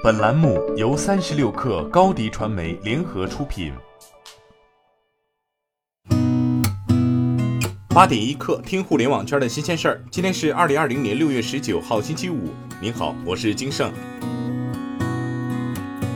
本栏目由三十六氪高低传媒联合出品。八点一刻，听互联网圈的新鲜事儿。今天是二零二零年六月十九号，星期五。您好，我是金盛。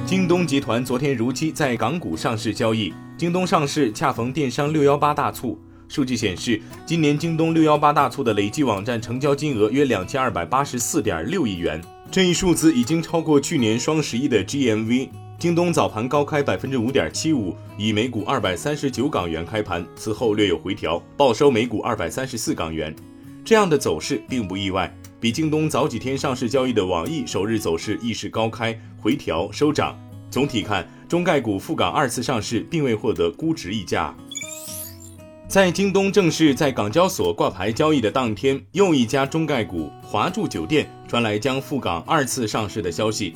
京东集团昨天如期在港股上市交易。京东上市恰逢电商六幺八大促。数据显示，今年京东六幺八大促的累计网站成交金额约两千二百八十四点六亿元。这一数字已经超过去年双十一的 GMV。京东早盘高开百分之五点七五，以每股二百三十九港元开盘，此后略有回调，报收每股二百三十四港元。这样的走势并不意外，比京东早几天上市交易的网易首日走势亦是高开回调收涨。总体看，中概股赴港二次上市并未获得估值溢价。在京东正式在港交所挂牌交易的当天，又一家中概股华住酒店传来将赴港二次上市的消息。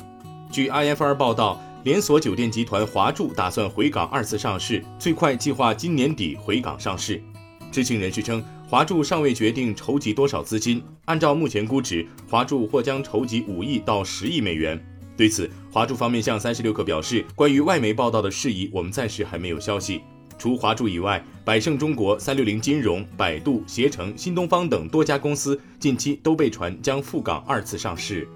据 IFR 报道，连锁酒店集团华住打算回港二次上市，最快计划今年底回港上市。知情人士称，华住尚未决定筹集多少资金，按照目前估值，华住或将筹集五亿到十亿美元。对此，华住方面向三十六氪表示，关于外媒报道的事宜，我们暂时还没有消息。除华住以外，百胜中国、三六零金融、百度、携程、新东方等多家公司近期都被传将赴港二次上市。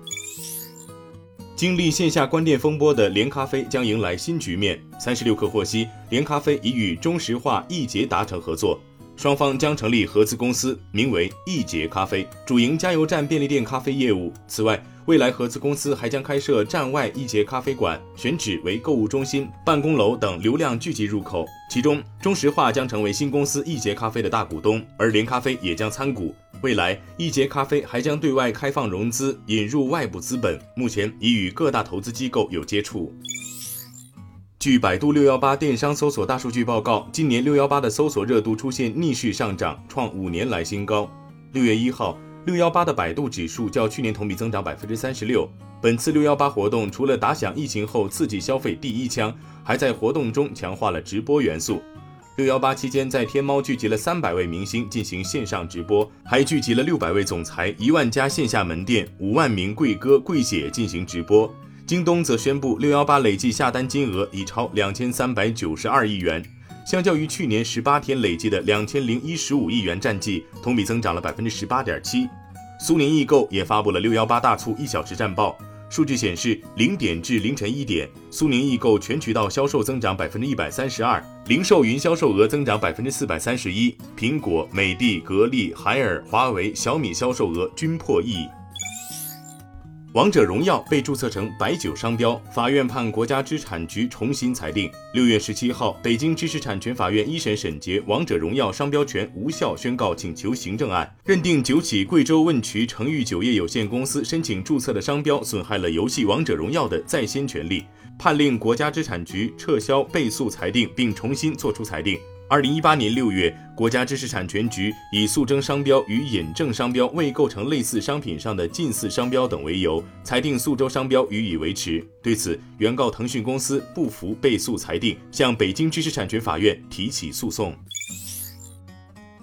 经历线下关店风波的连咖啡将迎来新局面。三十六氪获悉，连咖啡已与中石化、易捷达成合作，双方将成立合资公司，名为易捷咖啡，主营加油站、便利店咖啡业务。此外，未来合资公司还将开设站外一节咖啡馆，选址为购物中心、办公楼等流量聚集入口。其中，中石化将成为新公司一节咖啡的大股东，而连咖啡也将参股。未来，一节咖啡还将对外开放融资，引入外部资本，目前已与各大投资机构有接触。据百度六幺八电商搜索大数据报告，今年六幺八的搜索热度出现逆势上涨，创五年来新高。六月一号。六幺八的百度指数较去年同比增长百分之三十六。本次六幺八活动除了打响疫情后刺激消费第一枪，还在活动中强化了直播元素。六幺八期间，在天猫聚集了三百位明星进行线上直播，还聚集了六百位总裁、一万家线下门店、五万名贵哥贵姐进行直播。京东则宣布，六幺八累计下单金额已超两千三百九十二亿元。相较于去年十八天累计的两千零一十五亿元战绩，同比增长了百分之十八点七。苏宁易购也发布了六幺八大促一小时战报，数据显示，零点至凌晨一点，苏宁易购全渠道销售增长百分之一百三十二，零售云销售额增长百分之四百三十一，苹果、美的、格力、海尔、华为、小米销售额均破亿。王者荣耀被注册成白酒商标，法院判国家知识产局重新裁定。六月十七号，北京知识产权法院一审审结王者荣耀商标权无效宣告请求行政案，认定九起贵州问渠成裕酒业有限公司申请注册的商标损害了游戏王者荣耀的在先权利，判令国家知识产局撤销被诉裁定，并重新作出裁定。二零一八年六月，国家知识产权局以诉争商标与引证商标未构成类似商品上的近似商标等为由，裁定苏州商标予以维持。对此，原告腾讯公司不服被诉裁定，向北京知识产权法院提起诉讼。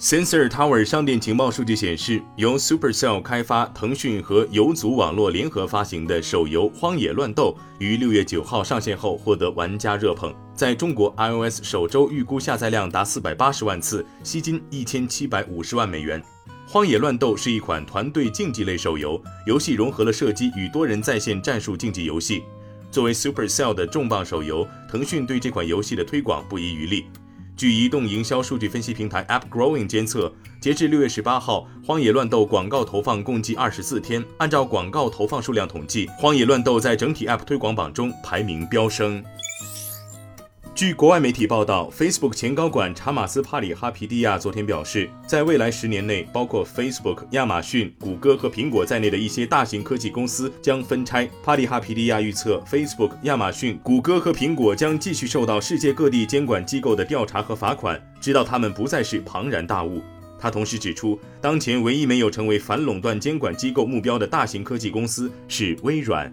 Sensor Tower 商店情报数据显示，由 Supercell 开发、腾讯和游族网络联合发行的手游《荒野乱斗》于六月九号上线后获得玩家热捧，在中国 iOS 首周预估下载量达四百八十万次，吸金一千七百五十万美元。《荒野乱斗》是一款团队竞技类手游，游戏融合了射击与多人在线战术竞技游戏。作为 Supercell 的重磅手游，腾讯对这款游戏的推广不遗余力。据移动营销数据分析平台 AppGrowing 监测，截至六月十八号，《荒野乱斗》广告投放共计二十四天。按照广告投放数量统计，《荒野乱斗》在整体 App 推广榜中排名飙升。据国外媒体报道，Facebook 前高管查马斯·帕里哈皮蒂亚昨天表示，在未来十年内，包括 Facebook、亚马逊、谷歌和苹果在内的一些大型科技公司将分拆。帕里哈皮蒂亚预测，Facebook、亚马逊、谷歌和苹果将继续受到世界各地监管机构的调查和罚款，直到他们不再是庞然大物。他同时指出，当前唯一没有成为反垄断监管机构目标的大型科技公司是微软。